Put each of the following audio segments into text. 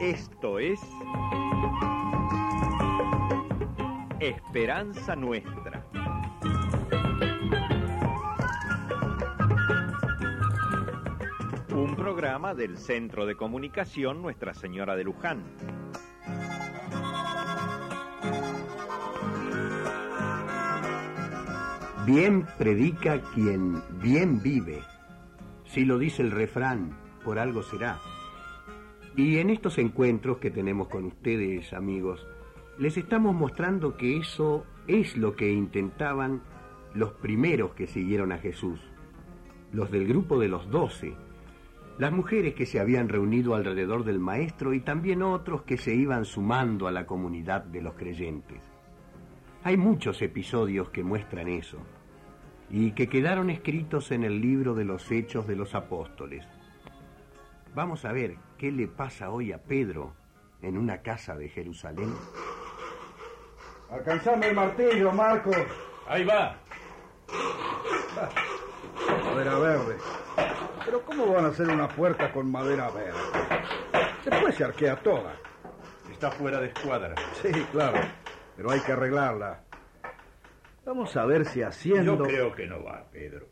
Esto es Esperanza Nuestra. Un programa del Centro de Comunicación Nuestra Señora de Luján. Bien predica quien bien vive. Si lo dice el refrán, por algo será. Y en estos encuentros que tenemos con ustedes, amigos, les estamos mostrando que eso es lo que intentaban los primeros que siguieron a Jesús, los del grupo de los doce, las mujeres que se habían reunido alrededor del Maestro y también otros que se iban sumando a la comunidad de los creyentes. Hay muchos episodios que muestran eso y que quedaron escritos en el libro de los Hechos de los Apóstoles. Vamos a ver qué le pasa hoy a Pedro en una casa de Jerusalén. Alcanzame el martillo, Marcos. Ahí va. Madera verde. Pero ¿cómo van a hacer una puerta con madera verde? Después se arquea toda. Está fuera de escuadra. Sí, claro. Pero hay que arreglarla. Vamos a ver si haciendo... Yo creo que no va, Pedro.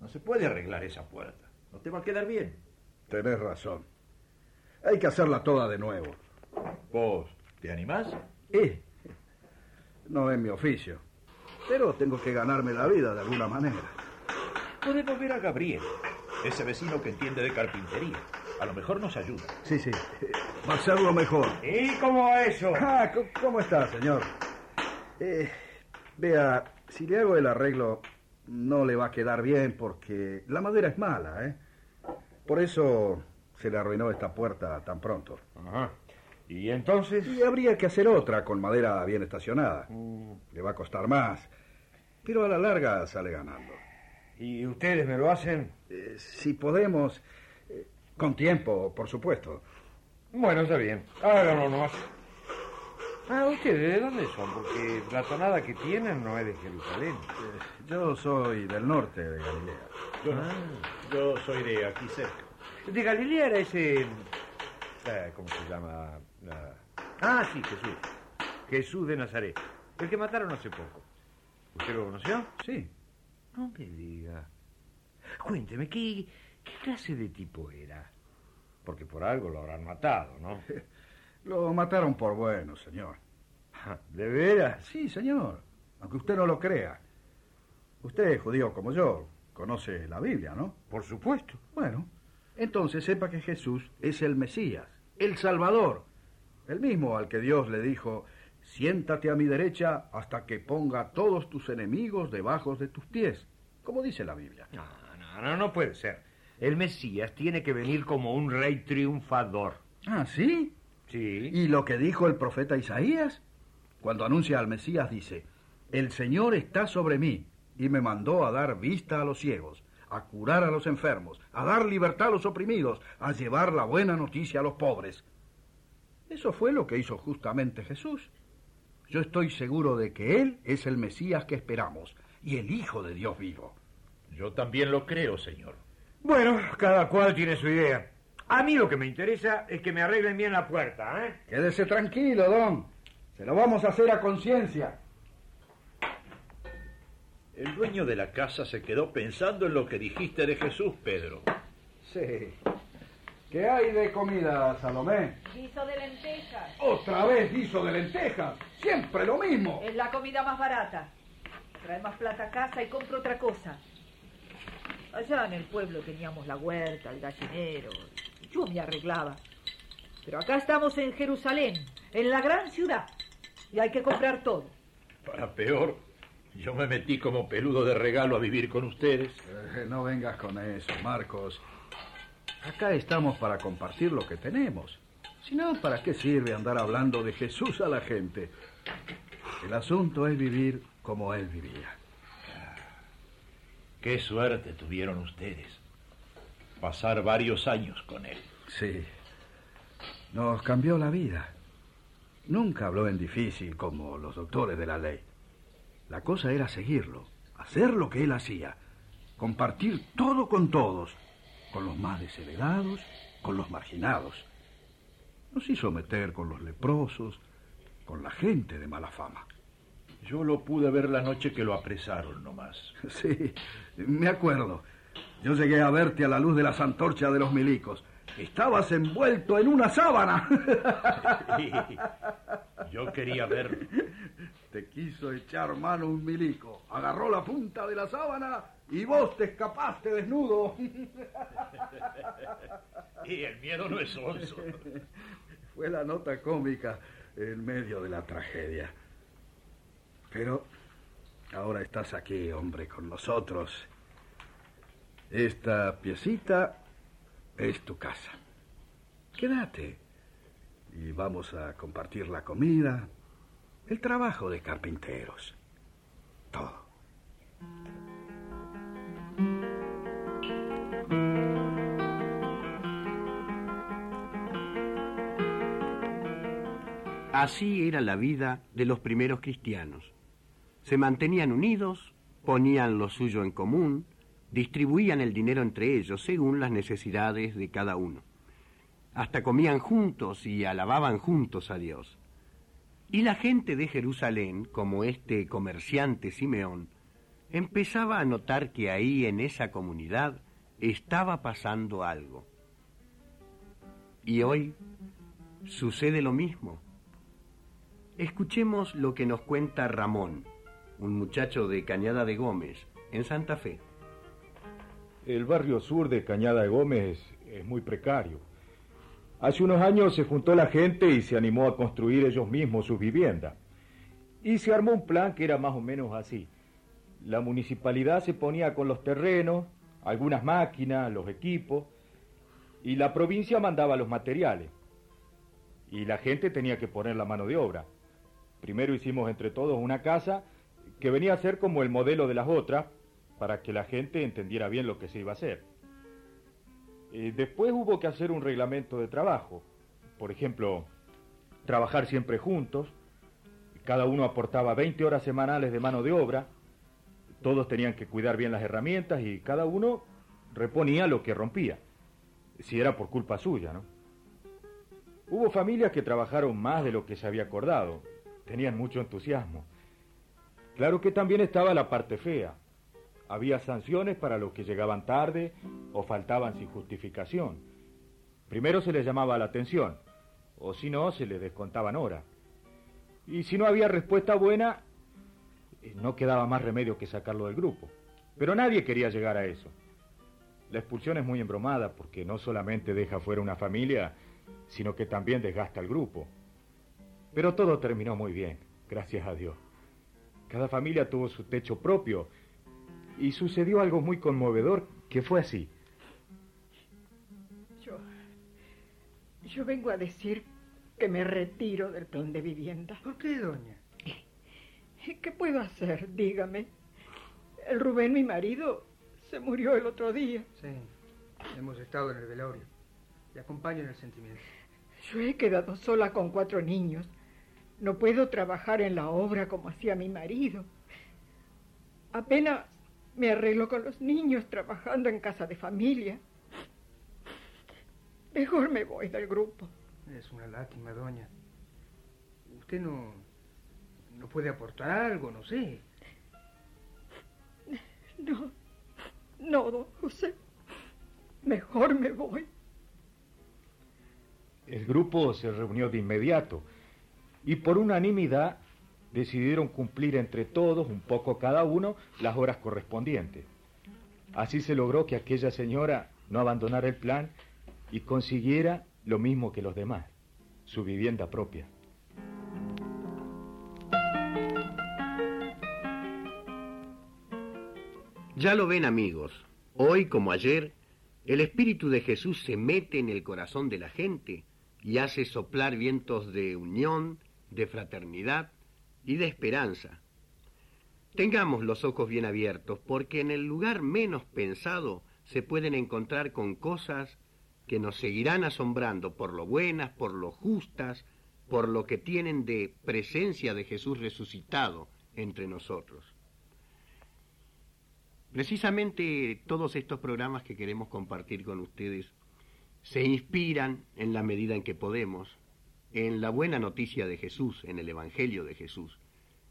No se puede arreglar esa puerta. No te va a quedar bien. Tenés razón. Hay que hacerla toda de nuevo. ¿Vos te animás? Eh, no es mi oficio. Pero tengo que ganarme la vida de alguna manera. Podemos ver a Gabriel, ese vecino que entiende de carpintería. A lo mejor nos ayuda. Sí, sí. Va a ser lo mejor. ¿Y cómo eso? Ah, ¿cómo está, señor? Eh, vea, si le hago el arreglo, no le va a quedar bien porque la madera es mala, ¿eh? Por eso se le arruinó esta puerta tan pronto. Ajá. ¿Y entonces? Y habría que hacer otra con madera bien estacionada. Le va a costar más, pero a la larga sale ganando. ¿Y ustedes me lo hacen? Eh, si podemos, eh, con tiempo, por supuesto. Bueno, está bien. Háganlo nomás. Ah, ¿ustedes de dónde son? Porque la tonada que tienen no es de Jerusalén. Eh, yo soy del norte de Galilea. Yo, yo soy de aquí cerca. De Galilea era ese... eh, ¿Cómo se llama? Ah, Ah, sí, Jesús. Jesús de Nazaret. El que mataron hace poco. ¿Usted lo conoció? Sí, No me diga. Cuénteme, ¿qué, qué clase de tipo era? Porque por algo lo habrán matado, ¿no? lo mataron por bueno, señor. ¿De veras? Sí, señor, aunque usted no lo crea. Usted es judío como yo, conoce la Biblia, ¿no? Por supuesto. Bueno, entonces sepa que Jesús es el Mesías, el Salvador, el mismo al que Dios le dijo, siéntate a mi derecha hasta que ponga a todos tus enemigos debajo de tus pies, como dice la Biblia. No, no, no, no puede ser. El Mesías tiene que venir como un rey triunfador. Ah, ¿sí? Sí. ¿Y lo que dijo el profeta Isaías? Cuando anuncia al Mesías dice, el Señor está sobre mí y me mandó a dar vista a los ciegos, a curar a los enfermos, a dar libertad a los oprimidos, a llevar la buena noticia a los pobres. Eso fue lo que hizo justamente Jesús. Yo estoy seguro de que Él es el Mesías que esperamos y el Hijo de Dios vivo. Yo también lo creo, señor. Bueno, cada cual tiene su idea. A mí lo que me interesa es que me arreglen bien la puerta, ¿eh? Quédese tranquilo, don. Se lo vamos a hacer a conciencia. El dueño de la casa se quedó pensando en lo que dijiste de Jesús, Pedro. Sí. ¿Qué hay de comida, Salomé? Guiso de lentejas. Otra vez guiso de lentejas. Siempre lo mismo. Es la comida más barata. Trae más plata a casa y compro otra cosa. Allá en el pueblo teníamos la huerta, el gallinero. Yo me arreglaba. Pero acá estamos en Jerusalén, en la gran ciudad. Y hay que comprar todo. Para peor, yo me metí como peludo de regalo a vivir con ustedes. Eh, no vengas con eso, Marcos. Acá estamos para compartir lo que tenemos. Si no, ¿para qué sirve andar hablando de Jesús a la gente? El asunto es vivir como Él vivía. Qué suerte tuvieron ustedes. Pasar varios años con él. Sí. Nos cambió la vida. Nunca habló en difícil como los doctores de la ley. La cosa era seguirlo, hacer lo que él hacía, compartir todo con todos, con los más desheredados, con los marginados. Nos hizo meter con los leprosos, con la gente de mala fama. Yo lo pude ver la noche que lo apresaron nomás. Sí, me acuerdo. Yo llegué a verte a la luz de las antorchas de los milicos. Estabas envuelto en una sábana. Yo quería ver. Te quiso echar mano un milico. Agarró la punta de la sábana y vos te escapaste desnudo. Y el miedo no es oso. Fue la nota cómica en medio de la tragedia. Pero ahora estás aquí, hombre, con nosotros. Esta piecita es tu casa. Quédate y vamos a compartir la comida, el trabajo de carpinteros, todo. Así era la vida de los primeros cristianos. Se mantenían unidos, ponían lo suyo en común, distribuían el dinero entre ellos según las necesidades de cada uno. Hasta comían juntos y alababan juntos a Dios. Y la gente de Jerusalén, como este comerciante Simeón, empezaba a notar que ahí en esa comunidad estaba pasando algo. Y hoy sucede lo mismo. Escuchemos lo que nos cuenta Ramón, un muchacho de Cañada de Gómez, en Santa Fe. El barrio sur de Cañada de Gómez es muy precario. Hace unos años se juntó la gente y se animó a construir ellos mismos sus viviendas. Y se armó un plan que era más o menos así. La municipalidad se ponía con los terrenos, algunas máquinas, los equipos, y la provincia mandaba los materiales. Y la gente tenía que poner la mano de obra. Primero hicimos entre todos una casa que venía a ser como el modelo de las otras, para que la gente entendiera bien lo que se iba a hacer. Eh, después hubo que hacer un reglamento de trabajo. Por ejemplo, trabajar siempre juntos. Cada uno aportaba 20 horas semanales de mano de obra. Todos tenían que cuidar bien las herramientas y cada uno reponía lo que rompía. Si era por culpa suya, ¿no? Hubo familias que trabajaron más de lo que se había acordado. Tenían mucho entusiasmo. Claro que también estaba la parte fea. Había sanciones para los que llegaban tarde o faltaban sin justificación. Primero se les llamaba la atención, o si no, se les descontaban horas. Y si no había respuesta buena, eh, no quedaba más remedio que sacarlo del grupo. Pero nadie quería llegar a eso. La expulsión es muy embromada porque no solamente deja fuera una familia, sino que también desgasta al grupo. Pero todo terminó muy bien, gracias a Dios. Cada familia tuvo su techo propio y sucedió algo muy conmovedor que fue así. Yo. Yo vengo a decir que me retiro del plan de vivienda. ¿Por qué, doña? ¿Qué puedo hacer? Dígame. El Rubén, mi marido, se murió el otro día. Sí, hemos estado en el velorio. Le acompaño en el sentimiento. Yo he quedado sola con cuatro niños. No puedo trabajar en la obra como hacía mi marido. Apenas me arreglo con los niños trabajando en casa de familia. Mejor me voy del grupo. Es una lástima, doña. Usted no. no puede aportar algo, no sé. No. No, don José. Mejor me voy. El grupo se reunió de inmediato y por unanimidad decidieron cumplir entre todos, un poco cada uno, las horas correspondientes. Así se logró que aquella señora no abandonara el plan y consiguiera lo mismo que los demás, su vivienda propia. Ya lo ven amigos, hoy como ayer, el Espíritu de Jesús se mete en el corazón de la gente y hace soplar vientos de unión, de fraternidad y de esperanza. Tengamos los ojos bien abiertos, porque en el lugar menos pensado se pueden encontrar con cosas que nos seguirán asombrando por lo buenas, por lo justas, por lo que tienen de presencia de Jesús resucitado entre nosotros. Precisamente todos estos programas que queremos compartir con ustedes se inspiran en la medida en que podemos en la buena noticia de Jesús, en el Evangelio de Jesús.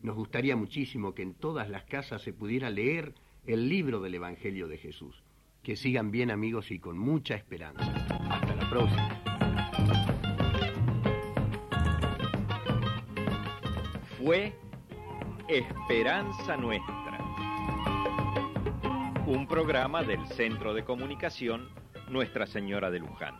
Nos gustaría muchísimo que en todas las casas se pudiera leer el libro del Evangelio de Jesús. Que sigan bien amigos y con mucha esperanza. Hasta la próxima. Fue Esperanza Nuestra. Un programa del Centro de Comunicación Nuestra Señora de Luján.